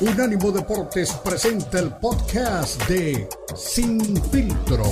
Unánimo Deportes presenta el podcast de Sin Filtro.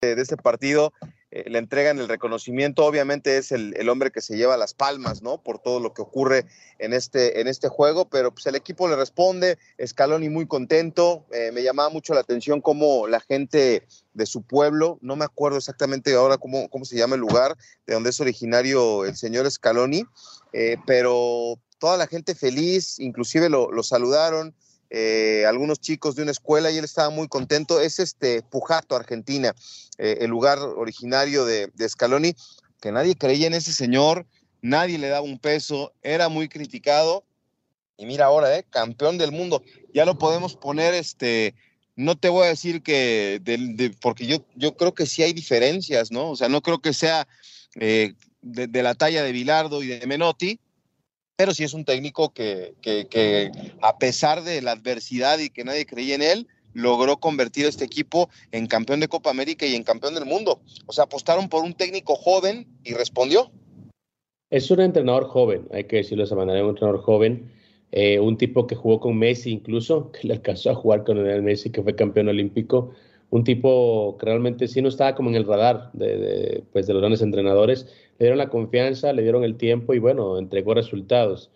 De este partido eh, le entregan el reconocimiento, obviamente es el, hombre que se lleva las palmas, ¿no? Por todo lo que ocurre en este, en este juego, pero pues el equipo le responde, Scaloni muy contento, eh, me llamaba mucho la atención cómo la gente de su pueblo, no me acuerdo exactamente ahora cómo, cómo se llama el lugar, de donde es originario el señor Scaloni, eh, pero toda la gente feliz, inclusive lo, lo saludaron, eh, algunos chicos de una escuela y él estaba muy contento. Es este Pujato, Argentina, eh, el lugar originario de, Scaloni, que nadie creía en ese señor, nadie le daba un peso, era muy criticado. Y mira ahora, eh, campeón del mundo. Ya lo podemos poner, este, no te voy a decir que, porque yo, yo creo que sí hay diferencias, ¿no? O sea, no creo que sea de, de, la talla de Bilardo y de Menotti, pero sí es un técnico que, a pesar de la adversidad y que nadie creía en él, logró convertir a este equipo en campeón de Copa América y en campeón del mundo. O sea, apostaron por un técnico joven y respondió. Es un entrenador joven, hay que decirlo de un entrenador joven, eh, un tipo que jugó con Messi incluso, que le alcanzó a jugar con el Messi, que fue campeón olímpico, un tipo que realmente sí no estaba como en el radar de, pues de los grandes entrenadores, le dieron la confianza, le dieron el tiempo y bueno, entregó resultados.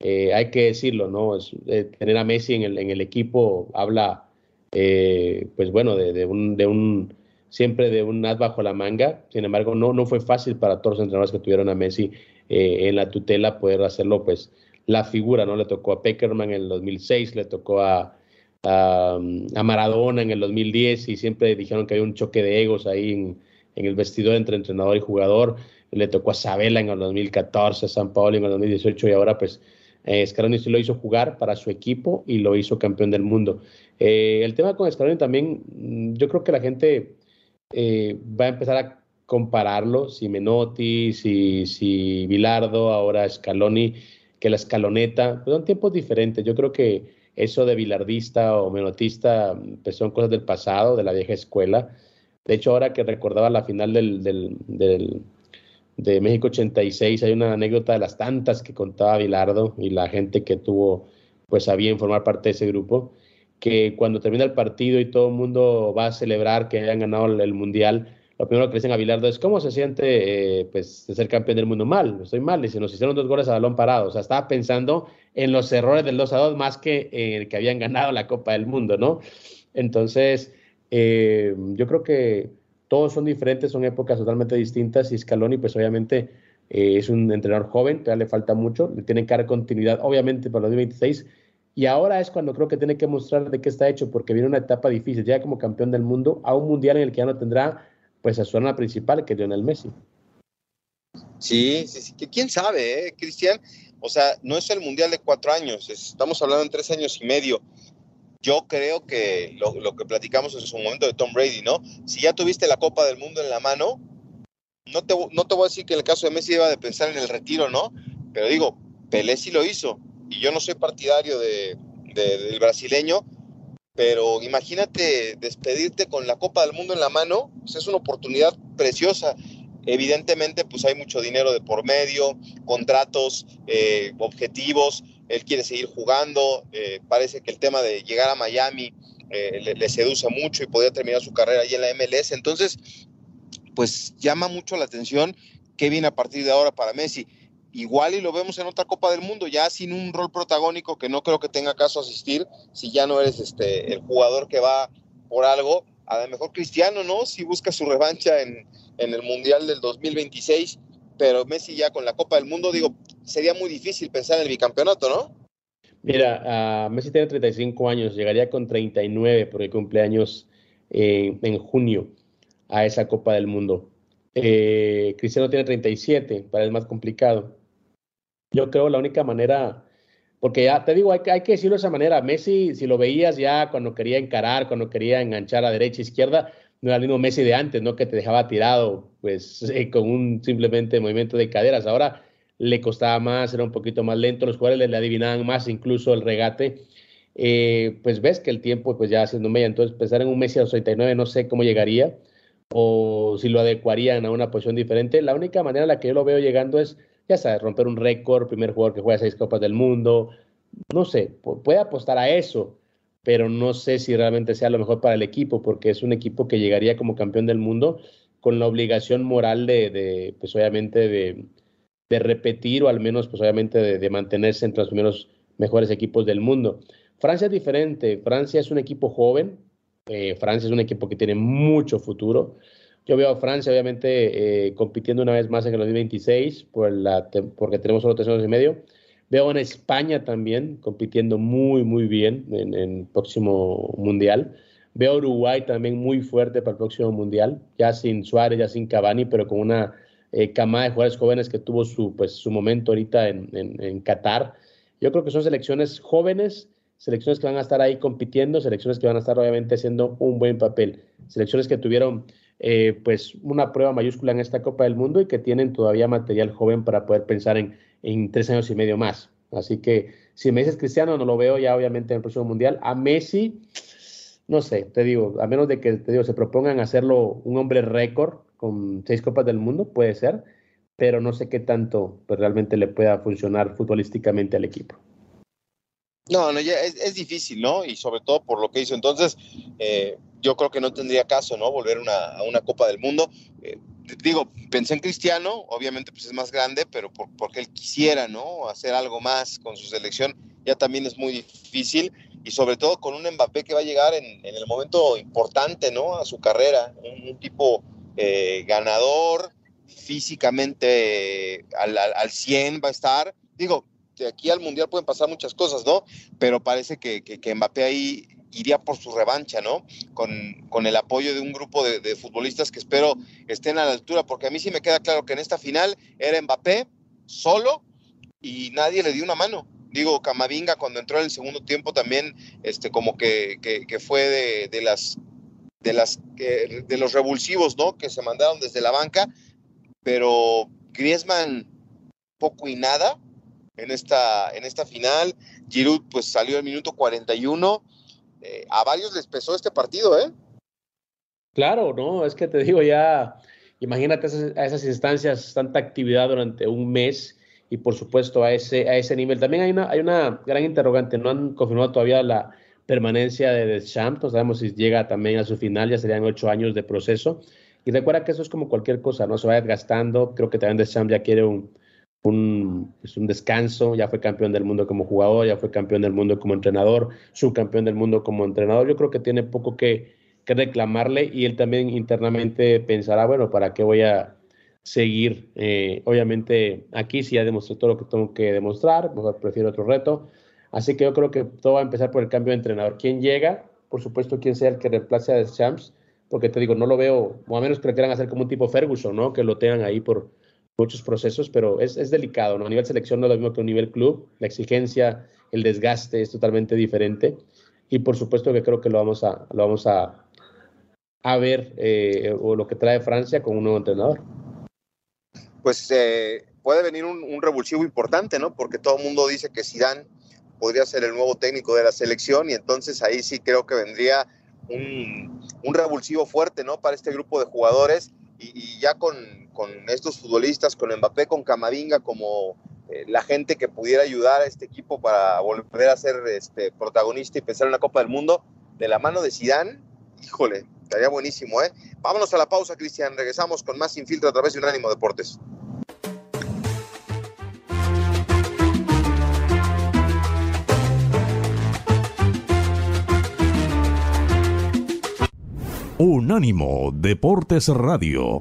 Eh, hay que decirlo, ¿no? Eh, tener a Messi en el, en el equipo habla, eh, pues bueno, de, un, de un, siempre de un as bajo la manga. Sin embargo, no, no fue fácil para todos los entrenadores que tuvieron a Messi en la tutela poder hacerlo, pues la figura, ¿no? Le tocó a Peckerman en el 2006, le tocó a, a, Maradona en el 2010 y siempre dijeron que había un choque de egos ahí en, el vestidor entre entrenador y jugador le tocó a Sabela en el 2014, a San Paolo en el 2018 y ahora pues eh, Scaloni sí lo hizo jugar para su equipo y lo hizo campeón del mundo. Eh, el tema con Scaloni también, mm, yo creo que la gente eh, va a empezar a compararlo, si Menotti, si, si Bilardo, ahora Scaloni, que la escaloneta, pues son tiempos diferentes. Yo creo que eso de bilardista o menotista pues son cosas del pasado, de la vieja escuela. De hecho, ahora que recordaba la final del, de México 86. Hay una anécdota de las tantas que contaba Bilardo y la gente que tuvo, pues, a bien formar parte de ese grupo, que cuando termina el partido y todo el mundo va a celebrar que hayan ganado el, Mundial, lo primero que le dicen a Bilardo es, ¿cómo se siente, eh, pues, de ser campeón del mundo? Mal, estoy mal. Dice, nos hicieron dos goles a balón parado. O sea, estaba pensando en los errores del 2 a 2 más que en que habían ganado la Copa del Mundo, ¿no? Entonces, eh, yo creo que todos son diferentes, son épocas totalmente distintas y Scaloni pues obviamente eh, es un entrenador joven, todavía le falta mucho, le tienen que dar continuidad obviamente para el 2026 y ahora es cuando creo que tiene que mostrar de qué está hecho porque viene una etapa difícil, ya como campeón del mundo a un mundial en el que ya no tendrá pues a su arma principal que es Lionel Messi. Sí, sí, sí, quién sabe, ¿eh, Cristian. O sea, no es el mundial de cuatro años, estamos hablando en tres años y medio yo creo que lo, que platicamos en su momento de Tom Brady, ¿no? Si ya tuviste la Copa del Mundo en la mano, no te, no te voy a decir que en el caso de Messi iba de pensar en el retiro, ¿no? Pero digo, Pelé sí lo hizo. Y yo no soy partidario de, del brasileño, pero imagínate despedirte con la Copa del Mundo en la mano, pues es una oportunidad preciosa. Evidentemente, pues hay mucho dinero de por medio, contratos, eh, objetivos, él quiere seguir jugando, eh, parece que el tema de llegar a Miami eh, le, seduce mucho y podría terminar su carrera ahí en la MLS, entonces, pues llama mucho la atención qué viene a partir de ahora para Messi. Igual y lo vemos en otra Copa del Mundo, ya sin un rol protagónico que no creo que tenga caso asistir, si ya no eres este, el jugador que va por algo, a lo mejor Cristiano, ¿no? Si busca su revancha en, en el Mundial del 2026, pero Messi ya con la Copa del Mundo, digo, sería muy difícil pensar en el bicampeonato, ¿no? Mira, Messi tiene 35 años, llegaría con 39 porque cumple años eh, en junio a esa Copa del Mundo. Eh, Cristiano tiene 37, para es más complicado. Yo creo la única manera, porque ya te digo, hay, hay que decirlo de esa manera. Messi, si lo veías ya cuando quería encarar, cuando quería enganchar a derecha, izquierda, no era el mismo Messi de antes, ¿no? Que te dejaba tirado, pues, eh, con un simplemente movimiento de caderas. Ahora le costaba más, era un poquito más lento, los jugadores le, adivinaban más incluso el regate. Eh, pues ves que el tiempo pues ya haciendo media, entonces pensar en un Messi a los 39 no sé cómo llegaría o si lo adecuarían a una posición diferente. La única manera en la que yo lo veo llegando es ya sabes, romper un récord, primer jugador que juega seis Copas del Mundo, no sé, puede apostar a eso, pero no sé si realmente sea lo mejor para el equipo, porque es un equipo que llegaría como campeón del mundo con la obligación moral de, pues obviamente, de, repetir o al menos, pues obviamente, de, mantenerse entre los mejores equipos del mundo. Francia es diferente, Francia es un equipo joven, eh, Francia es un equipo que tiene mucho futuro. Yo veo a Francia, obviamente, eh, compitiendo una vez más en el 2026, por la, porque tenemos solo tres años y medio. Veo en España también compitiendo muy, muy bien en el próximo Mundial. Veo a Uruguay también muy fuerte para el próximo Mundial, ya sin Suárez, ya sin Cavani, pero con una eh, camada de jugadores jóvenes que tuvo su, pues, su momento ahorita en, en, en Qatar. Yo creo que son selecciones jóvenes, selecciones que van a estar ahí compitiendo, selecciones que van a estar obviamente haciendo un buen papel, selecciones que tuvieron eh, pues una prueba mayúscula en esta Copa del Mundo y que tienen todavía material joven para poder pensar en, en tres años y medio más. Así que si me dices Cristiano, no lo veo ya obviamente en el próximo Mundial. A Messi, no sé, te digo, a menos de que te digo, se propongan hacerlo un hombre récord con seis Copas del Mundo, puede ser, pero no sé qué tanto pues, realmente le pueda funcionar futbolísticamente al equipo. No, no, ya es, difícil, ¿no? Y sobre todo por lo que hizo. Entonces, eh, yo creo que no tendría caso, ¿no? Volver a una Copa del Mundo. Eh, digo, pensé en Cristiano, obviamente pues es más grande, pero porque él quisiera, ¿no? Hacer algo más con su selección, ya también es muy difícil. Y sobre todo con un Mbappé que va a llegar en, el momento importante, ¿no? A su carrera, un, tipo eh, ganador, físicamente al, al 100 va a estar. Digo, de aquí al Mundial pueden pasar muchas cosas, ¿no? Pero parece que, que, Mbappé ahí iría por su revancha, ¿no? Con, el apoyo de un grupo de, futbolistas que espero estén a la altura, porque a mí sí me queda claro que en esta final era Mbappé solo y nadie le dio una mano. Digo, Camavinga cuando entró en el segundo tiempo también, este, como que, fue de, las de las de los revulsivos, ¿no? Que se mandaron desde la banca, pero Griezmann poco y nada en esta, en esta final. Giroud pues salió al minuto 41. Eh, a varios les pesó este partido, ¿eh? Claro, no, es que te digo ya, imagínate a esas instancias, tanta actividad durante un mes y por supuesto a ese, a ese nivel. También hay una, hay una gran interrogante, no han confirmado todavía la permanencia de Deschamps, no sabemos si llega también a su final, ya serían ocho años de proceso. Y recuerda que eso es como cualquier cosa, ¿no? Se va desgastando, creo que también Deschamps ya quiere un, un, pues un descanso, ya fue campeón del mundo como jugador, ya fue campeón del mundo como entrenador, subcampeón del mundo como entrenador. Yo creo que tiene poco que, reclamarle y él también internamente pensará, bueno, ¿para qué voy a seguir? Eh, obviamente aquí si ya demostré todo lo que tengo que demostrar, prefiero otro reto. Así que yo creo que todo va a empezar por el cambio de entrenador. ¿Quién llega? Por supuesto, quién sea el que reemplace a Champs, porque te digo, no lo veo, o a menos que quieran hacer como un tipo Ferguson, ¿no? Que lo tengan ahí por, muchos procesos, pero es, es, delicado, ¿no? A nivel selección no es lo mismo que a nivel club, la exigencia, el desgaste es totalmente diferente y por supuesto que creo que lo vamos a, lo vamos a, a ver eh, o lo que trae Francia con un nuevo entrenador. Pues eh, puede venir un, un, revulsivo importante, ¿no? Porque todo el mundo dice que Zidane podría ser el nuevo técnico de la selección y entonces ahí sí creo que vendría un, un revulsivo fuerte, ¿no? Para este grupo de jugadores y, ya con, con, estos futbolistas, con Mbappé, con Camavinga, como eh, la gente que pudiera ayudar a este equipo para volver a ser este, protagonista y pensar en la Copa del Mundo, de la mano de Zidane, híjole, estaría buenísimo, ¿eh? Vámonos a la pausa, Cristian, regresamos con más Infiltro a través de Unánimo Deportes. Unánimo Deportes Radio.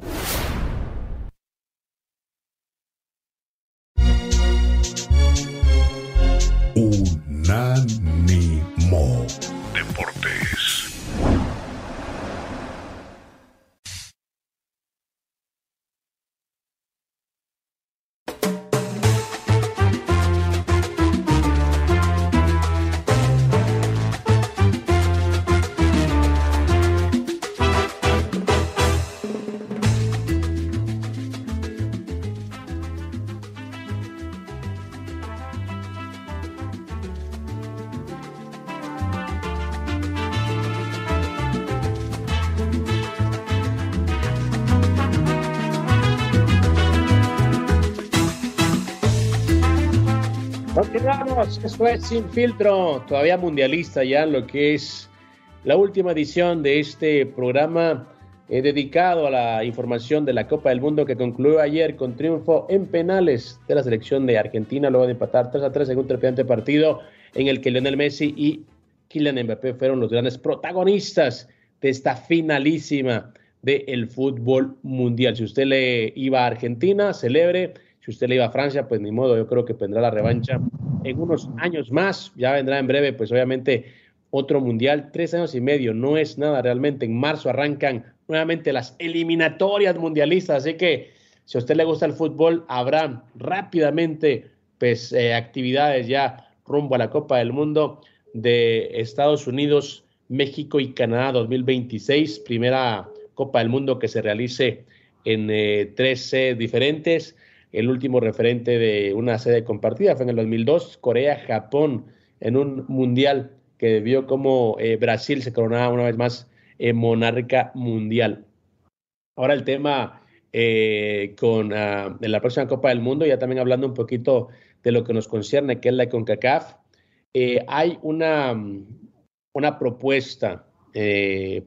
Continuamos, eso es Sin Filtro, todavía mundialista ya lo que es la última edición de este programa eh, dedicado a la información de la Copa del Mundo que concluyó ayer con triunfo en penales de la selección de Argentina luego de empatar 3 a 3 en un trepidante partido en el que Lionel Messi y Kylian Mbappé fueron los grandes protagonistas de esta finalísima del fútbol mundial. Si usted le iba a Argentina, celebre. Si usted le iba a Francia, pues ni modo, yo creo que tendrá la revancha en unos años más. Ya vendrá en breve, pues obviamente otro mundial, tres años y medio, no es nada realmente. En marzo arrancan nuevamente las eliminatorias mundialistas, así que si a usted le gusta el fútbol, habrá rápidamente pues, eh, actividades ya rumbo a la Copa del Mundo de Estados Unidos, México y Canadá 2026, primera Copa del Mundo que se realice en eh, tres sedes diferentes. El último referente de una sede compartida fue en el 2002, Corea-Japón, en un mundial que vio como eh, Brasil se coronaba una vez más en monarca mundial. Ahora el tema eh, con uh, la próxima Copa del Mundo, ya también hablando un poquito de lo que nos concierne, que es la CONCACAF, eh, hay una, una propuesta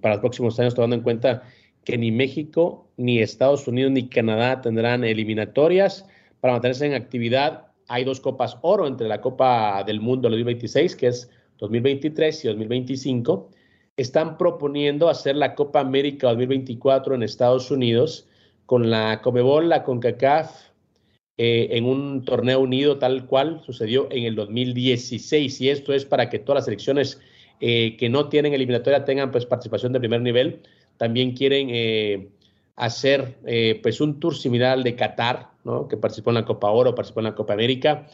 para los próximos años, tomando en cuenta que ni México, ni Estados Unidos, ni Canadá tendrán eliminatorias para mantenerse en actividad. Hay dos Copas Oro entre la Copa del Mundo 2026, que es 2023 y 2025, están proponiendo hacer la Copa América 2024 en Estados Unidos con la Comebol, la CONCACAF, eh, en un torneo unido tal cual sucedió en el 2016. Y esto es para que todas las selecciones eh, que no tienen eliminatoria tengan pues participación de primer nivel. También quieren eh, hacer pues un tour similar al de Qatar, ¿no? que participó en la Copa Oro, participó en la Copa América,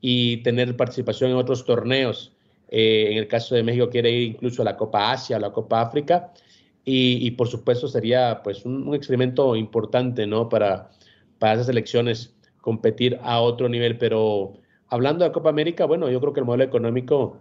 y tener participación en otros torneos. Eh, en el caso de México quiere ir incluso a la Copa Asia, a la Copa África. Y, por supuesto sería pues un, experimento importante ¿no? para, para esas elecciones competir a otro nivel. Pero hablando de Copa América, bueno, yo creo que el modelo económico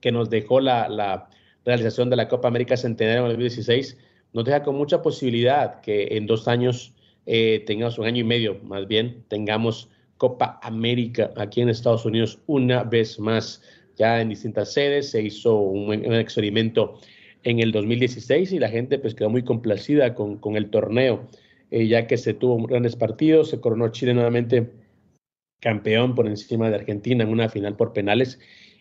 que nos dejó la realización de la Copa América Centenario en el 2016 nos deja con mucha posibilidad que en dos años eh, tengamos un año y medio, más bien, tengamos Copa América aquí en Estados Unidos una vez más ya en distintas sedes, se hizo un, experimento en el 2016 y la gente pues quedó muy complacida con, con el torneo, eh, ya que se tuvo grandes partidos, se coronó Chile nuevamente campeón por encima de Argentina en una final por penales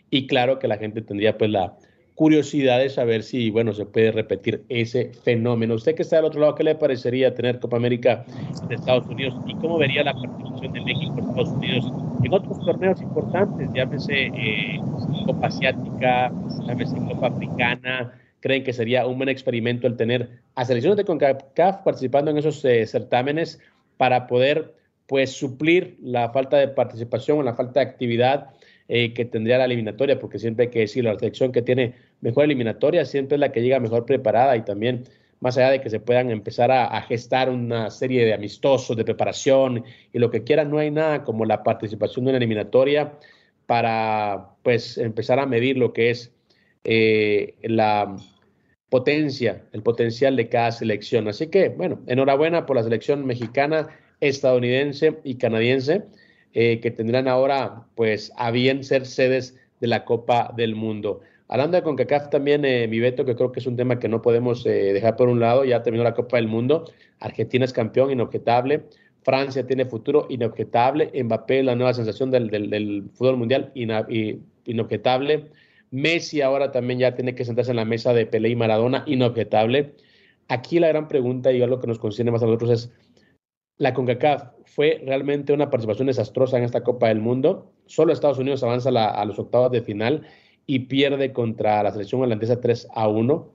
y claro que la gente tendría pues la curiosidad de saber si, bueno, se puede repetir ese fenómeno. Usted que está del otro lado, ¿qué le parecería tener Copa América de Estados Unidos y cómo vería la participación de México en Estados Unidos en otros torneos importantes, llámese eh, Copa Asiática, llámese Copa Africana? ¿Creen que sería un buen experimento el tener a selecciones de CONCACAF participando en esos eh, certámenes para poder pues suplir la falta de participación o la falta de actividad eh, que tendría la eliminatoria, porque siempre hay que decir, la selección que tiene mejor eliminatoria siempre es la que llega mejor preparada y también más allá de que se puedan empezar a, gestar una serie de amistosos, de preparación y lo que quieran, no hay nada como la participación de una eliminatoria para pues empezar a medir lo que es eh, la potencia, el potencial de cada selección. Así que, bueno, enhorabuena por la selección mexicana, estadounidense y canadiense. Eh, que tendrán ahora pues a bien ser sedes de la Copa del Mundo. Hablando de CONCACAF también, eh, mi Beto, que creo que es un tema que no podemos eh, dejar por un lado, ya terminó la Copa del Mundo, Argentina es campeón inobjetable, Francia tiene futuro inobjetable, Mbappé la nueva sensación del, del, fútbol mundial inobjetable, Messi ahora también ya tiene que sentarse en la mesa de Pelé y Maradona inobjetable. Aquí la gran pregunta y algo que nos concierne más a nosotros es, la CONCACAF fue realmente una participación desastrosa en esta Copa del Mundo. Solo Estados Unidos avanza a los octavos de final y pierde contra la selección holandesa 3 a 1.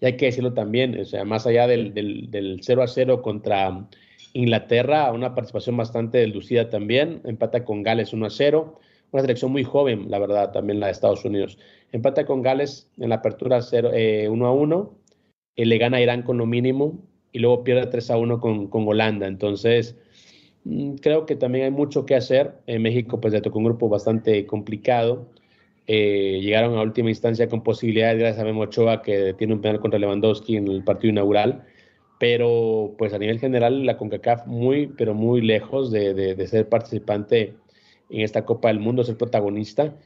Y hay que decirlo también, o sea, más allá del, del, 0 a 0 contra Inglaterra, una participación bastante delucida también. Empata con Gales 1 a 0. Una selección muy joven, la verdad, también la de Estados Unidos. Empata con Gales en la apertura 0, 1 eh, a 1. Eh, le gana a Irán con lo mínimo y luego pierde 3 a 1 con, con Holanda. Entonces, mm, creo que también hay mucho que hacer. En México, pues le tocó un grupo bastante complicado. Eh, llegaron a última instancia con posibilidades gracias a Memo Ochoa, que tiene un penal contra Lewandowski en el partido inaugural. Pero, pues a nivel general, la CONCACAF muy, pero muy lejos de, de, ser participante en esta Copa del Mundo, ser protagonista.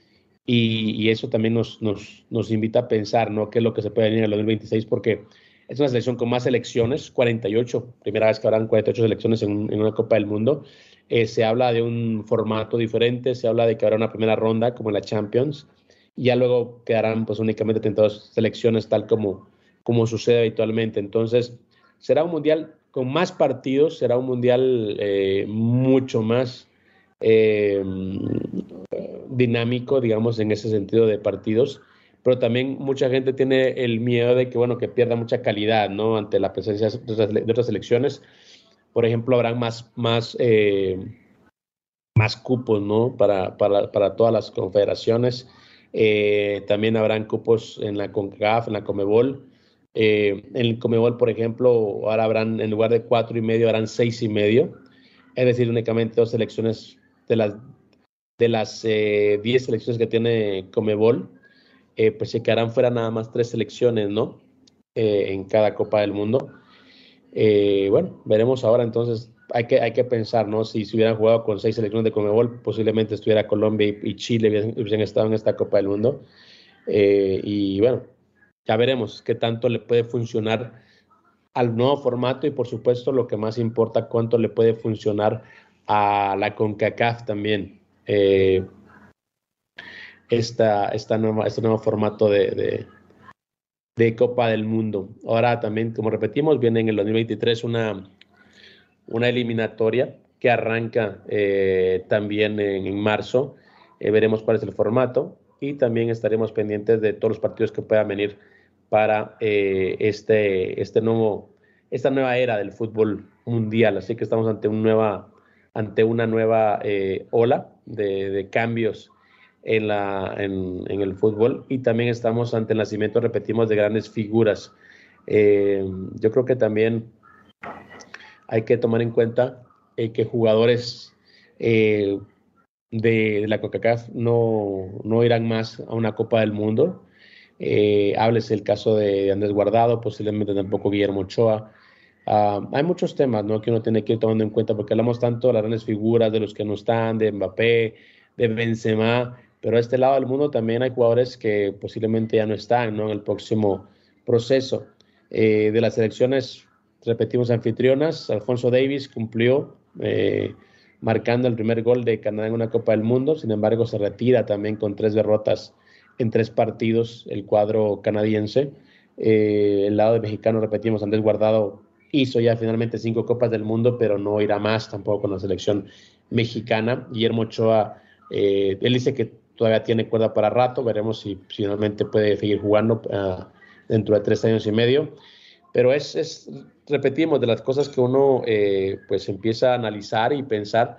Y, eso también nos, nos, nos, invita a pensar, ¿no? ¿Qué es lo que se puede venir en el 2026? Porque es una selección con más selecciones, 48, primera vez que habrán 48 selecciones en, una Copa del Mundo. Eh, se habla de un formato diferente, se habla de que habrá una primera ronda como en la Champions, y ya luego quedarán pues únicamente 32 selecciones tal como, como sucede habitualmente. Entonces, será un mundial con más partidos, será un mundial eh, mucho más eh, dinámico, digamos, en ese sentido de partidos, pero también mucha gente tiene el miedo de que, bueno, que pierda mucha calidad, ¿no? Ante la presencia de otras, de otras selecciones. Por ejemplo, habrán más, más, eh, más cupos, ¿no? Para, para, para todas las confederaciones. también habrán cupos en la CONCACAF, en la COMEBOL. Eh, en el Comebol, por ejemplo, ahora habrán, en lugar de cuatro y medio, harán seis y medio. Es decir, únicamente dos selecciones de las de las eh, diez selecciones que tiene Comebol, eh, pues se quedarán fuera nada más tres selecciones, ¿no? en cada Copa del Mundo. bueno, veremos ahora entonces. Hay que, hay que pensar, ¿no? Si se hubieran jugado con seis selecciones de Comebol, posiblemente estuviera Colombia y, Chile hubiesen, estado en esta Copa del Mundo. y bueno, ya veremos qué tanto le puede funcionar al nuevo formato y por supuesto lo que más importa, cuánto le puede funcionar a la CONCACAF también. Eh, esta, esta nueva, este nuevo formato de, de, Copa del Mundo. Ahora también, como repetimos, viene en el 2023 una, una eliminatoria que arranca eh, también en, marzo. Eh, veremos cuál es el formato y también estaremos pendientes de todos los partidos que puedan venir para eh, este, este nuevo, esta nueva era del fútbol mundial. Así que estamos ante, un nueva, ante una nueva eh, ola de, cambios en, la, en, el fútbol y también estamos ante el nacimiento, repetimos, de grandes figuras. Eh, yo creo que también hay que tomar en cuenta que jugadores de, la CONCACAF no, no irán más a una Copa del Mundo eh, hables el caso de Andrés Guardado, posiblemente tampoco Guillermo Ochoa. Ah, hay muchos temas ¿no? que uno tiene que ir tomando en cuenta porque hablamos tanto de las grandes figuras, de los que no están, de Mbappé, de Benzema, pero a este lado del mundo también hay jugadores que posiblemente ya no están ¿no? en el próximo proceso. Eh, de las elecciones, repetimos, anfitrionas, Alfonso Davis cumplió eh, marcando el primer gol de Canadá en una Copa del Mundo, sin embargo se retira también con tres derrotas en tres partidos el cuadro canadiense. Eh, el lado de mexicano, repetimos, Andrés Guardado hizo ya finalmente cinco Copas del Mundo, pero no irá más tampoco con la selección mexicana. Guillermo Ochoa, él dice que todavía tiene cuerda para rato, veremos si finalmente puede seguir jugando ah, dentro de tres años y medio. Pero es, es, repetimos, de las cosas que uno eh, pues empieza a analizar y pensar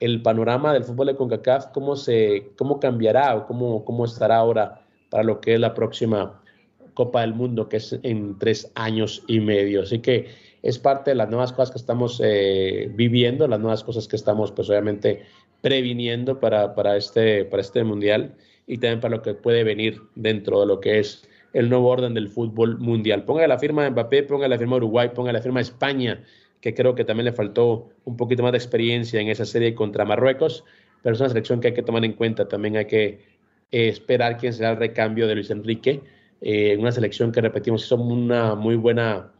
el panorama del fútbol de CONCACAF, cómo, se, cómo cambiará o cómo, cómo estará ahora para lo que es la próxima Copa del Mundo, que es en tres años y medio. Así que es parte de las nuevas cosas que estamos eh, viviendo, las nuevas cosas que estamos, pues obviamente, previniendo para, para, este, para este Mundial y también para lo que puede venir dentro de lo que es el nuevo orden del fútbol mundial. Ponga la firma de Mbappé, ponga la firma de Uruguay, ponga la firma de España, que creo que también le faltó un poquito más de experiencia en esa serie contra Marruecos, pero es una selección que hay que tomar en cuenta. También hay que eh, esperar quién será el recambio de Luis Enrique. Eh, una selección que repetimos hizo una muy buena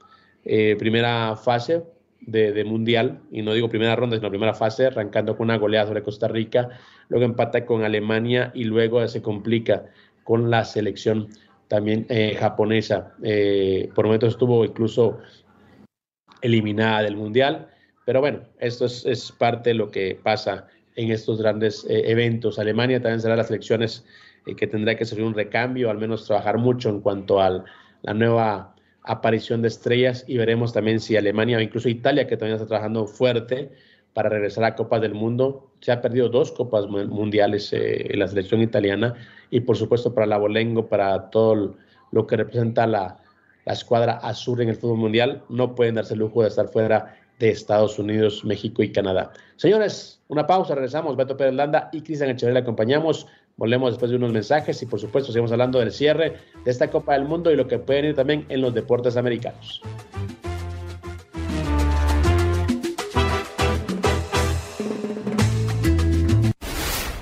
eh, primera fase de, mundial, y no digo primera ronda, sino primera fase, arrancando con una goleada sobre Costa Rica, luego empata con Alemania y luego se complica con la selección también japonesa. por momentos estuvo incluso eliminada del Mundial. Pero bueno, esto es, parte de lo que pasa en estos grandes eh, eventos. Alemania también será las elecciones eh, que tendrá que ser un recambio, al menos trabajar mucho en cuanto a la nueva aparición de estrellas y veremos también si Alemania o incluso Italia, que también está trabajando fuerte para regresar a Copas del Mundo. Se ha perdido dos Copas Mundiales eh, en la selección italiana y por supuesto para la Bolengo, para todo lo que representa la, la escuadra azul en el fútbol mundial, no pueden darse el lujo de estar fuera de Estados Unidos, México y Canadá. Señores, una pausa, regresamos. Beto Pérez Landa y Cristian Echeverría le acompañamos. Volvemos después de unos mensajes y por supuesto seguimos hablando del cierre de esta Copa del Mundo y lo que pueden ir también en los deportes americanos.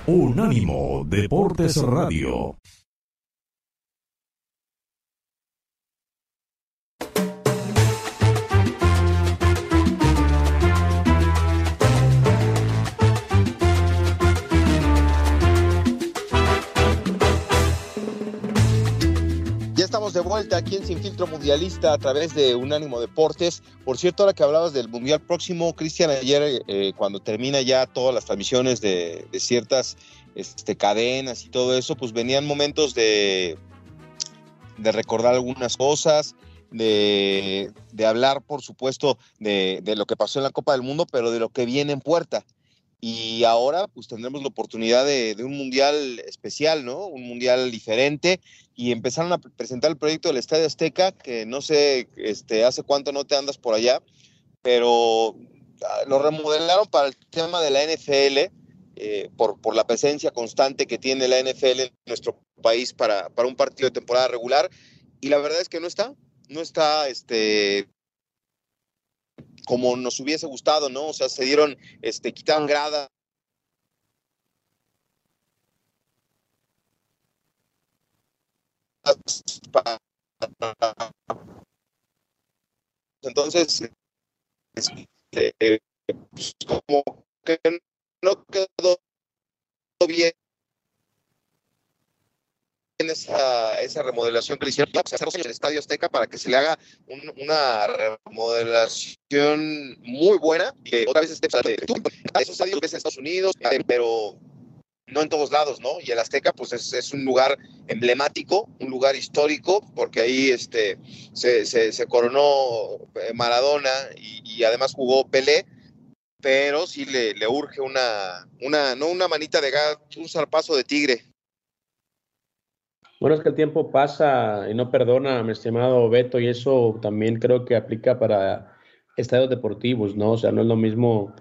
Unánimo Deportes Radio. De vuelta aquí en Sin Filtro Mundialista a través de Unánimo Deportes. Por cierto, ahora que hablabas del Mundial próximo, Cristian, ayer eh, cuando termina ya todas las transmisiones de, ciertas este, cadenas y todo eso, pues venían momentos de, de recordar algunas cosas, de, hablar, por supuesto, de, lo que pasó en la Copa del Mundo, pero de lo que viene en puerta. Y ahora pues tendremos la oportunidad de, un mundial especial, ¿no? Un mundial diferente y empezaron a presentar el proyecto del Estadio Azteca, que no sé este, hace cuánto no te andas por allá, pero ah, lo remodelaron para el tema de la NFL, eh, por, por, la presencia constante que tiene la NFL en nuestro país para, para, un partido de temporada regular, y la verdad es que no está, no está este, como nos hubiese gustado, ¿no? O sea, se dieron, este, quitaron gradas Entonces, eh, pues, como que no quedó bien en esa, esa remodelación que le hicieron el Estadio Azteca para que se le haga una remodelación muy buena y que otra vez esté esos estadios ves en Estados Unidos, pero no en todos lados, ¿no? Y el Azteca, pues es, un lugar emblemático, un lugar histórico, porque ahí este, se, coronó eh, Maradona y, además jugó Pelé, pero sí le, le, urge una, una, no una manita de gato, un zarpazo de tigre. Bueno, es que el tiempo pasa y no perdona, mi estimado Beto, y eso también creo que aplica para estadios deportivos, ¿no? O sea, no es lo mismo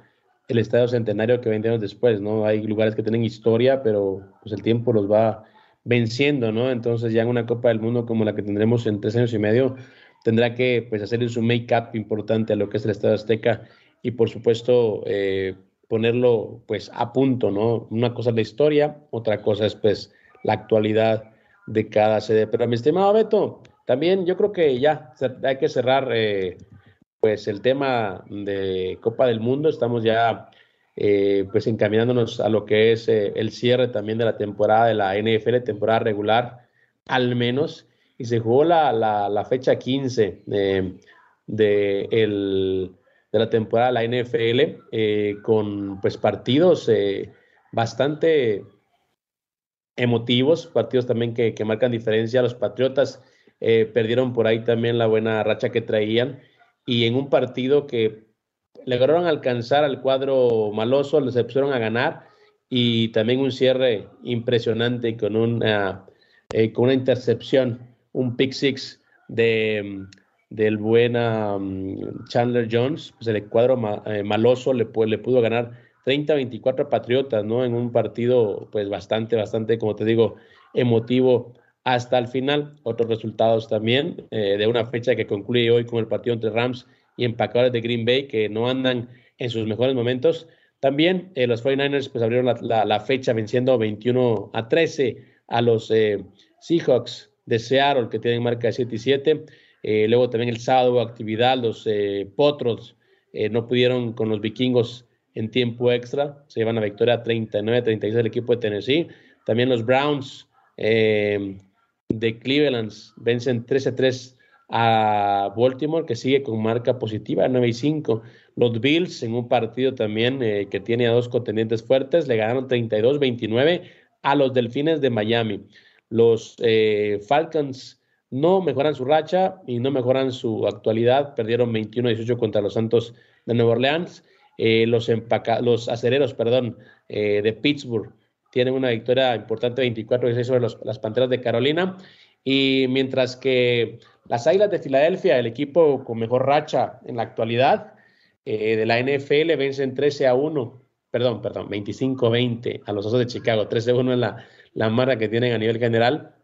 el Estadio Centenario que vendieron después, ¿no? Hay lugares que tienen historia, pero pues el tiempo los va venciendo, ¿no? Entonces ya en una Copa del Mundo como la que tendremos en tres años y medio, tendrá que pues hacerle su make-up importante a lo que es el Estadio Azteca y por supuesto eh, ponerlo pues a punto, ¿no? Una cosa es la historia, otra cosa es pues la actualidad de cada sede. Pero mi estimado Beto, también yo creo que ya hay que cerrar eh, pues el tema de Copa del Mundo, estamos ya eh, pues encaminándonos a lo que es eh, el cierre también de la temporada de la NFL, temporada regular al menos, y se jugó la, la, fecha 15 de, de, la temporada de la NFL con pues partidos bastante emotivos, partidos también que, que marcan diferencia. Los Patriotas perdieron por ahí también la buena racha que traían. Y en un partido que lograron alcanzar al cuadro maloso, les pusieron a ganar. Y también un cierre impresionante con una, eh, con una intercepción, un pick six de, del buen um, Chandler Jones, pues el cuadro eh, maloso le, le pudo ganar 30-24 Patriotas, ¿no? En un partido, pues bastante, bastante, como te digo, emotivo hasta el final. Otros resultados también eh, de una fecha que concluye hoy con el partido entre Rams y empacadores de Green Bay que no andan en sus mejores momentos. También eh, los 49ers pues abrieron la, fecha venciendo 21 a 13 a los eh, Seahawks de Seattle que tienen marca de 7 y 7. luego también el sábado actividad, los Potros no pudieron con los vikingos en tiempo extra, se llevan a victoria 39-36 del equipo de Tennessee. También los Browns de Cleveland vencen 13-3 a Baltimore, que sigue con marca positiva, 9 y 5. Los Bills, en un partido también eh, que tiene a dos contendientes fuertes, le ganaron 32-29 a los Delfines de Miami. Los eh, Falcons no mejoran su racha y no mejoran su actualidad, perdieron 21-18 contra los Santos de Nueva Orleans. Eh, los, los acereros perdón, de Pittsburgh tienen una victoria importante 24-16 sobre las Panteras de Carolina. Y mientras que las Águilas de Filadelfia, el equipo con mejor racha en la actualidad eh, de la NFL, vencen 13 a 1, perdón, perdón, 25-20 a los Osos de Chicago. 13 a 1 es la, la marca que tienen a nivel general.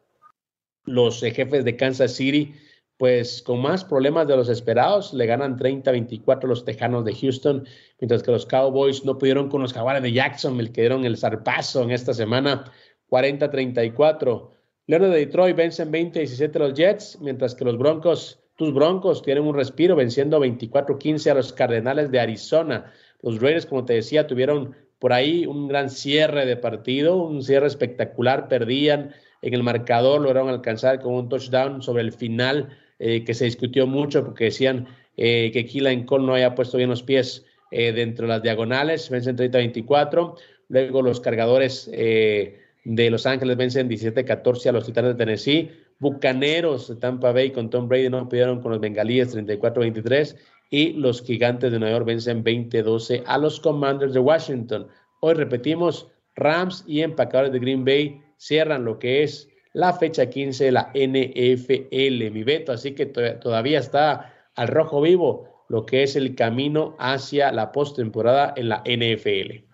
Los eh, jefes de Kansas City pues con más problemas de los esperados, le ganan 30-24 los Tejanos de Houston, mientras que los Cowboys no pudieron con los Jaguares de Jacksonville, que dieron el zarpazo en esta semana, 40-34. Leones de Detroit vencen 20-17 los Jets, mientras que los Broncos, tus Broncos, tienen un respiro venciendo 24-15 a los Cardenales de Arizona. Los Raiders, como te decía, tuvieron por ahí un gran cierre de partido, un cierre espectacular, perdían en el marcador, lograron alcanzar con un touchdown sobre el final eh, que se discutió mucho porque decían eh, que Keelan Cole no haya puesto bien los pies eh, dentro de las diagonales, vencen 30-24. Luego los cargadores de Los Ángeles vencen 17-14 a los Titanes de Tennessee. Bucaneros de Tampa Bay con Tom Brady no pidieron con los Bengalíes 34-23 y los Gigantes de Nueva York vencen 20-12 a los Commanders de Washington. Hoy repetimos, Rams y empacadores de Green Bay cierran lo que es la fecha 15 de la NFL, mi Beto, así que todavía está al rojo vivo lo que es el camino hacia la postemporada en la NFL.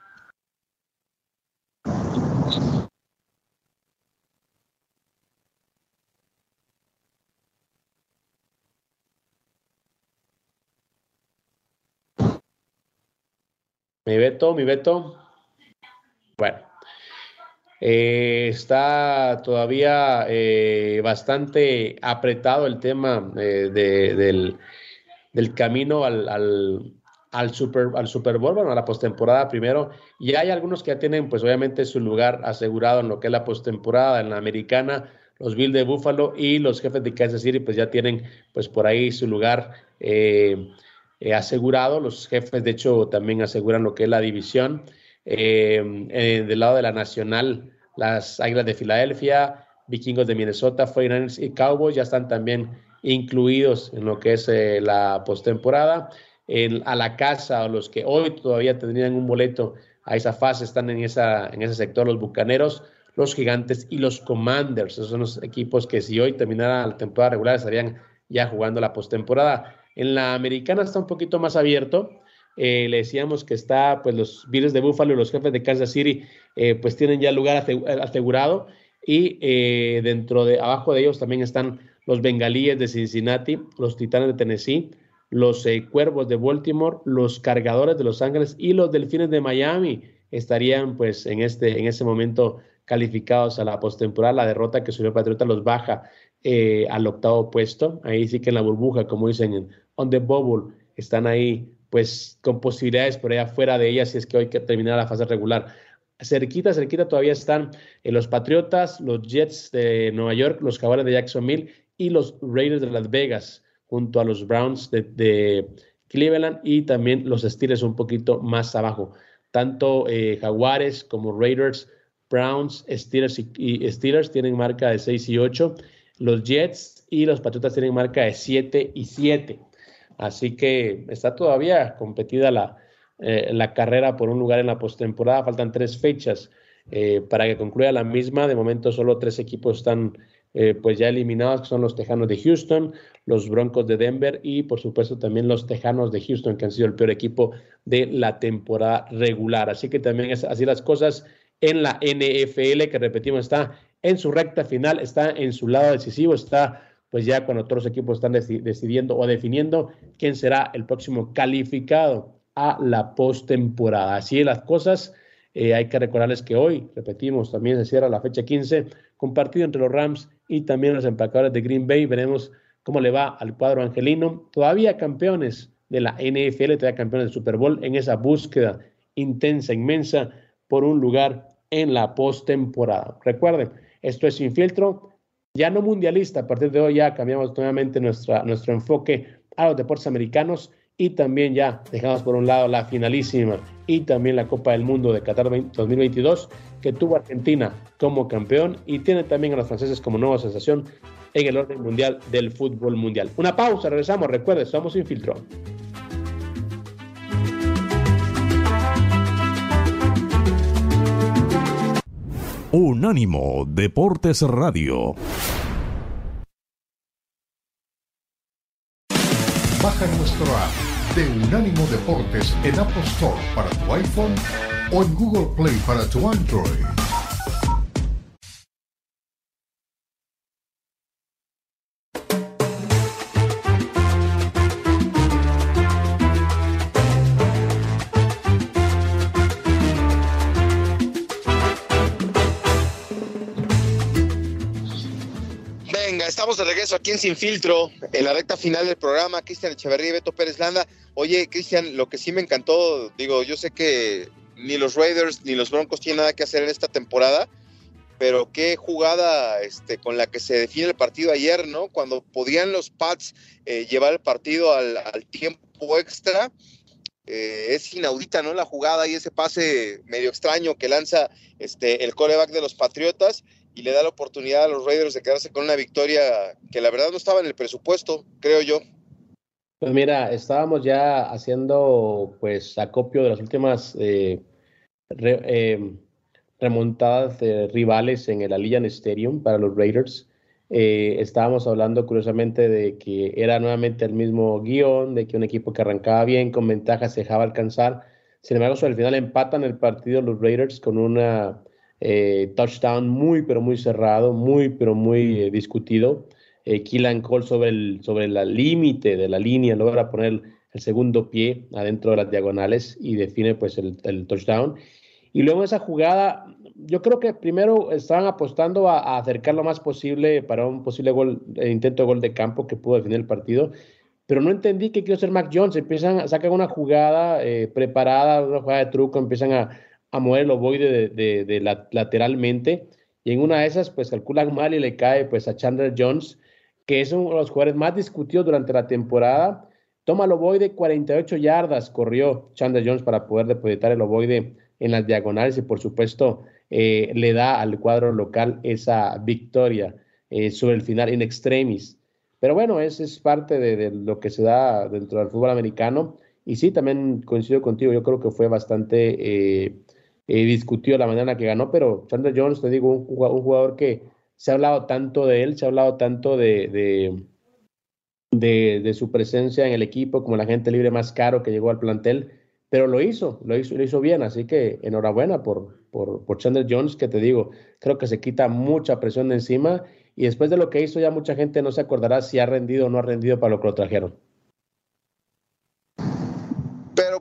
Mi Beto, mi Beto. Bueno, eh, está todavía eh, bastante apretado el tema eh, del, camino al, al, super, al Super Bowl, a la postemporada primero. Y hay algunos que ya tienen, pues obviamente, su lugar asegurado en lo que es la postemporada, en la americana. Los Bills de Buffalo y los jefes de Kansas City, pues ya tienen, pues por ahí su lugar asegurado. Los jefes, de hecho, también aseguran lo que es la división. Eh, eh, del lado de la Nacional, las Águilas de Filadelfia, Vikingos de Minnesota, 49 y Cowboys ya están también incluidos en lo que es eh, la postemporada. A la casa, los que hoy todavía tendrían un boleto a esa fase, están en, esa, en ese sector los Bucaneros, los Gigantes y los Commanders. Esos son los equipos que si hoy terminara la temporada regular estarían ya jugando la postemporada. En la americana está un poquito más abierto. Eh, le decíamos que está, pues los Bills de Buffalo y los jefes de Kansas City, eh, pues tienen ya lugar asegurado. Y eh, dentro de, abajo de ellos también están los Bengalíes de Cincinnati, los Titanes de Tennessee, los Cuervos de Baltimore, los Cargadores de Los Ángeles y los Delfines de Miami estarían, pues, en este, en ese momento calificados a la postemporada. La derrota que subió Patriota los baja al octavo puesto. Ahí sí que en la burbuja, como dicen, en on the bubble, están ahí pues con posibilidades por allá fuera de ella si es que hoy que terminar la fase regular. Cerquita, cerquita todavía están eh, los Patriotas, los Jets de Nueva York, los Jaguares de Jacksonville y los Raiders de Las Vegas, junto a los Browns de, Cleveland y también los Steelers un poquito más abajo. Tanto eh, Jaguares como Raiders, Browns, Steelers y, Steelers tienen marca de 6 y 8. Los Jets y los Patriotas tienen marca de 7 y 7. Así que está todavía competida la, eh, la carrera por un lugar en la postemporada. Faltan tres fechas eh, para que concluya la misma. De momento solo tres equipos están eh, pues ya eliminados, que son los Tejanos de Houston, los Broncos de Denver y por supuesto también los Tejanos de Houston, que han sido el peor equipo de la temporada regular. Así que también es así las cosas en la NFL, que repetimos, está en su recta final, está en su lado decisivo, está pues ya cuando otros equipos están decidiendo o definiendo quién será el próximo calificado a la postemporada. Así las cosas. Eh, hay que recordarles que hoy, repetimos, también se cierra la fecha 15, compartido entre los Rams y también los empacadores de Green Bay. Veremos cómo le va al cuadro angelino. Todavía campeones de la NFL, todavía campeones del Super Bowl en esa búsqueda intensa, inmensa por un lugar en la postemporada. Recuerden, esto es Sin Filtro ya no mundialista. A partir de hoy ya cambiamos nuevamente nuestra, nuestro enfoque a los deportes americanos y también ya dejamos por un lado la finalísima y también la Copa del Mundo de Qatar 2022 que tuvo Argentina como campeón y tiene también a los franceses como nueva sensación en el orden mundial del fútbol mundial. Una pausa, regresamos, recuerde, somos sin filtro. Unánimo Deportes Radio. Baja nuestro app de Unánimo Deportes en Apple Store para tu iPhone o en Google Play para tu Android. Regreso aquí en Sin Filtro, en la recta final del programa. Cristian Echeverría y Beto Pérez Landa. Oye, Cristian, lo que sí me encantó, digo, yo sé que ni los Raiders ni los Broncos tienen nada que hacer en esta temporada, pero qué jugada este, con la que se define el partido ayer, ¿no? Cuando podían los Pats eh, llevar el partido al, tiempo extra. Eh, es inaudita, ¿no? La jugada y ese pase medio extraño que lanza este, el coreback de los Patriotas y le da la oportunidad a los Raiders de quedarse con una victoria que la verdad no estaba en el presupuesto, creo yo. Pues mira, estábamos ya haciendo pues acopio de las últimas eh, eh, remontadas de rivales en el Allianz Stadium para los Raiders. Eh, estábamos hablando curiosamente de que era nuevamente el mismo guion, de que un equipo que arrancaba bien, con ventaja, se dejaba alcanzar. Sin embargo, al final empatan el partido los Raiders con una eh, touchdown muy, pero muy cerrado, muy, pero muy eh, discutido. Eh, Cole sobre el sobre la límite de la línea logra poner el segundo pie adentro de las diagonales y define pues el, touchdown. Y luego esa jugada, yo creo que primero estaban apostando a, acercar lo más posible para un posible gol, intento de gol de campo que pudo definir el partido, pero no entendí qué quiero hacer Mac Jones. Empiezan, sacan una jugada eh, preparada, una jugada de truco, empiezan a, a mover el ovoide de, lateralmente. Y en una de esas, pues calculan mal y le cae pues a Chandler Jones, que es uno de los jugadores más discutidos durante la temporada. Toma el ovoide, 48 yardas corrió Chandler Jones para poder depositar el ovoide en las diagonales y por supuesto eh, le da al cuadro local esa victoria eh, sobre el final in extremis. Pero bueno, eso es parte de, lo que se da dentro del fútbol americano. Y sí, también coincido contigo, yo creo que fue bastante eh, eh, discutió la manera que ganó, pero Chandler Jones, te digo, un, jugador que se ha hablado tanto de él, se ha hablado tanto de, de, su presencia en el equipo como la gente libre más caro que llegó al plantel, pero lo hizo, lo hizo, lo hizo bien, así que enhorabuena por, por, por Chandler Jones, que te digo, creo que se quita mucha presión de encima y después de lo que hizo ya mucha gente no se acordará si ha rendido o no ha rendido para lo que lo trajeron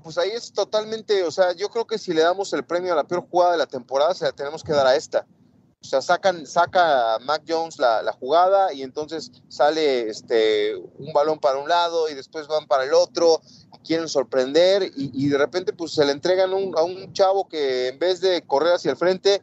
pues ahí es totalmente, o sea, yo creo que si le damos el premio a la peor jugada de la temporada, se la tenemos que dar a esta. O sea, sacan, saca a Mac Jones la, jugada y entonces sale este, un balón para un lado y después van para el otro, quieren sorprender y, de repente pues se le entregan a un chavo que en vez de correr hacia el frente,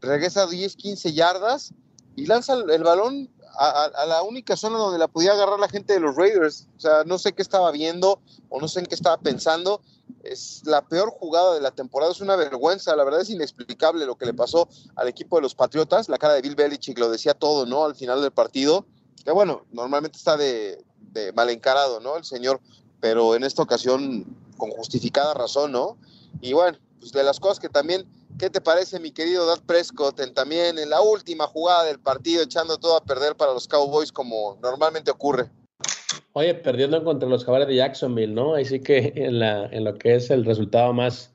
regresa 10, 15 yardas y lanza el balón a, la única zona donde la podía agarrar la gente de los Raiders. O sea, no sé qué estaba viendo o no sé en qué estaba pensando. Es la peor jugada de la temporada, es una vergüenza. La verdad es inexplicable lo que le pasó al equipo de los Patriotas. La cara de Bill Belichick lo decía todo, ¿no? Al final del partido. Que bueno, normalmente está de, de mal encarado, ¿no? El señor, pero en esta ocasión con justificada razón, ¿no? Y bueno, pues de las cosas que también ¿Qué te parece, mi querido Dad Prescott, en, también en la última jugada del partido, echando todo a perder para los Cowboys como normalmente ocurre? Oye, perdiendo contra los Jaguares de Jacksonville, ¿no? Así que en, lo que es el resultado más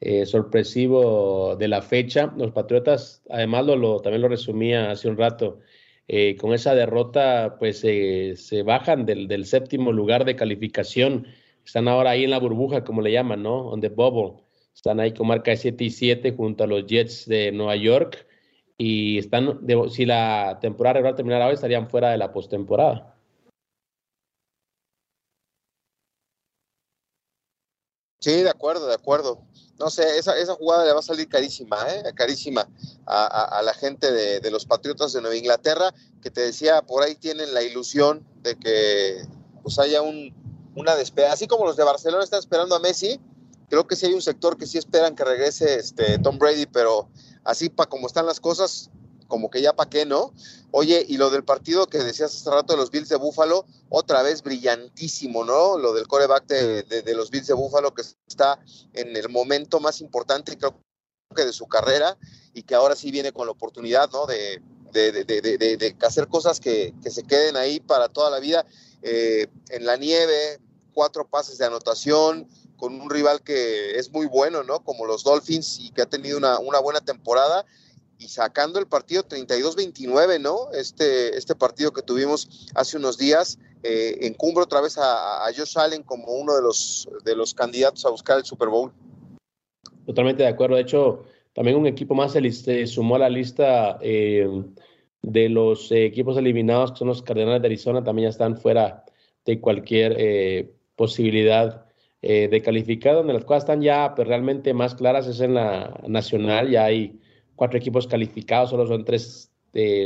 eh, sorpresivo de la fecha, los Patriotas, además lo, también lo resumía hace un rato, eh, con esa derrota, pues eh, se bajan del, del, séptimo lugar de calificación. Están ahora ahí en la burbuja, como le llaman, ¿no? On the bubble. Están ahí con marca de 7 y 7 junto a los Jets de Nueva York. Y están, si la temporada regular terminara hoy, estarían fuera de la postemporada. Sí, de acuerdo, de acuerdo. No sé, esa, esa jugada le va a salir carísima, ¿eh? carísima a, la gente de, los Patriotas de Nueva Inglaterra, que te decía, por ahí tienen la ilusión de que pues haya un, una despedida. Así como los de Barcelona están esperando a Messi, creo que sí hay un sector que sí esperan que regrese este Tom Brady, pero así para como están las cosas, como que ya para qué, ¿no? Oye, y lo del partido que decías hace rato de los Bills de Búfalo, otra vez brillantísimo, ¿no? Lo del coreback de, los Bills de Búfalo que está en el momento más importante, creo que de su carrera, y que ahora sí viene con la oportunidad, ¿no? De, de hacer cosas que, se queden ahí para toda la vida. Eh, en la nieve, cuatro pases de anotación, con un rival que es muy bueno, ¿no? Como los Dolphins y que ha tenido una, buena temporada y sacando el partido 32-29, ¿no? Este, este partido que tuvimos hace unos días, eh, encumbra otra vez a, Josh Allen como uno de los, de los candidatos a buscar el Super Bowl. Totalmente de acuerdo. De hecho, también un equipo más se, sumó a la lista eh, de los eh, equipos eliminados, que son los Cardenales de Arizona, también ya están fuera de cualquier eh, posibilidad eh, de calificar, donde las cosas están ya pues, realmente más claras es en la nacional, ya hay cuatro equipos calificados, solo son tres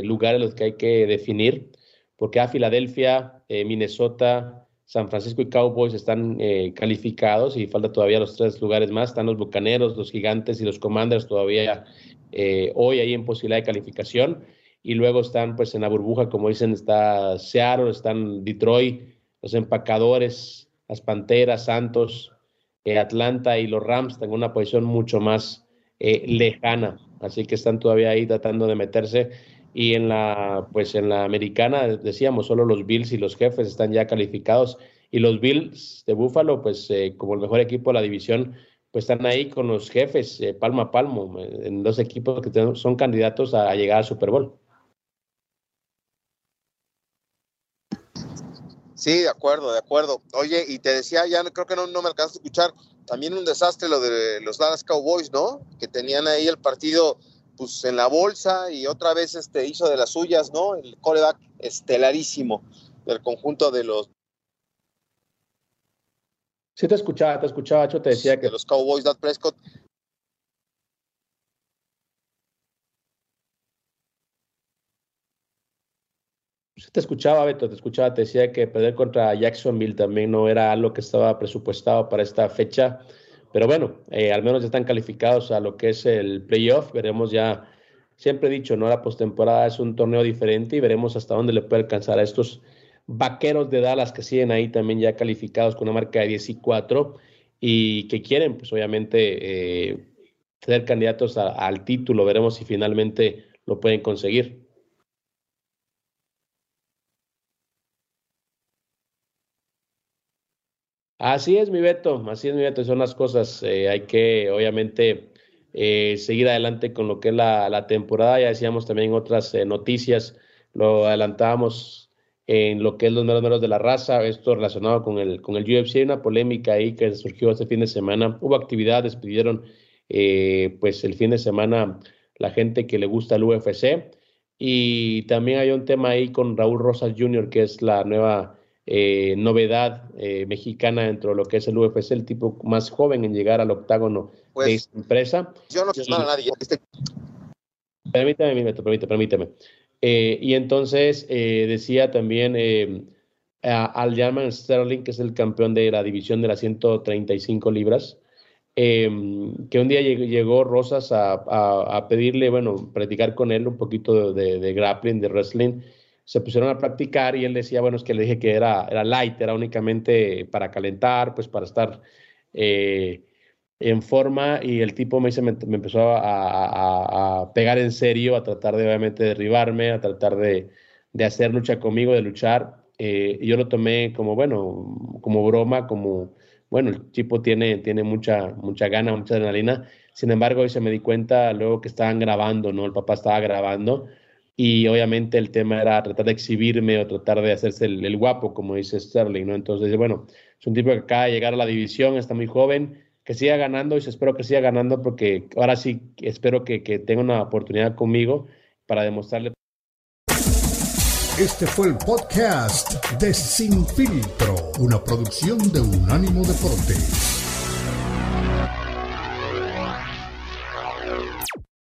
lugares los que hay que definir, porque a Filadelfia, Minnesota, San Francisco y Cowboys están calificados y falta todavía los tres lugares más, están los Bucaneros, los Gigantes y los Commanders todavía hoy ahí en posibilidad de calificación. Y luego están pues en la burbuja, como dicen, está Seattle, están Detroit, los empacadores, las Panteras, Santos, eh, Atlanta y los Rams tengo una posición mucho más eh, lejana, así que están todavía ahí tratando de meterse. Y en la pues en la americana decíamos solo los Bills y los Jefes están ya calificados. Y los Bills de Buffalo pues eh, como el mejor equipo de la división pues están ahí con los Jefes palmo a palmo en dos equipos que son candidatos a llegar al Super Bowl. Sí, de acuerdo, de acuerdo. Oye, y te decía, ya creo que no, no me alcanzaste a escuchar, también un desastre lo de los Dallas Cowboys, ¿no? Que tenían ahí el partido pues en la bolsa y otra vez este hizo de las suyas, ¿no? El coreback estelarísimo del conjunto de los Sí te escuchaba, te escuchaba, yo te decía que los Cowboys, Dad Prescott te escuchaba, Beto, te escuchaba, te decía que perder contra Jacksonville también no era algo que estaba presupuestado para esta fecha, pero bueno, eh, al menos ya están calificados a lo que es el playoff, veremos ya, siempre he dicho, ¿no? La postemporada es un torneo diferente y veremos hasta dónde le puede alcanzar a estos vaqueros de Dallas que siguen ahí también ya calificados con una marca de 10 y 4 y que quieren, pues obviamente, eh, ser candidatos al título, veremos si finalmente lo pueden conseguir. Así es, mi Beto, así es, mi Beto, son las cosas. Eh, hay que, obviamente, eh, seguir adelante con lo que es la, temporada. Ya decíamos también otras eh, noticias, lo adelantábamos en lo que es los meros meros de la raza, esto relacionado con el, con el UFC, una polémica ahí que surgió este fin de semana. Hubo actividades, pidieron pues el fin de semana la gente que le gusta el UFC. Y también hay un tema ahí con Raúl Rosas Jr., que es la nueva eh, novedad eh, mexicana dentro de lo que es el UFC, el tipo más joven en llegar al octágono de pues, esta empresa. Yo no sé a nadie. Este permítame, permítame, permítame. Eh, y entonces decía también al German Sterling, que es el campeón de la división de las 135 libras, que un día llegó Rosas a, pedirle, bueno, practicar con él un poquito de, de grappling, de wrestling, se pusieron a practicar y él decía, bueno, es que le dije que era, era light, era únicamente para calentar, pues para estar eh, en forma y el tipo me, me, empezó a, pegar en serio, a tratar de obviamente derribarme, a tratar de, hacer lucha conmigo, de luchar. Eh, yo lo tomé como, bueno, como broma, como, bueno, el tipo tiene, tiene mucha, mucha gana, mucha adrenalina. Sin embargo, hoy se me di cuenta luego que estaban grabando, ¿no? El papá estaba grabando y obviamente el tema era tratar de exhibirme o tratar de hacerse el, guapo, como dice Sterling, ¿no? Entonces, bueno, es un tipo que acaba de llegar a la división, está muy joven, que siga ganando y espero que siga ganando porque ahora sí espero que, que tenga una oportunidad conmigo para demostrarle. Este fue el podcast de Sin Filtro, una producción de Unánimo Deportes.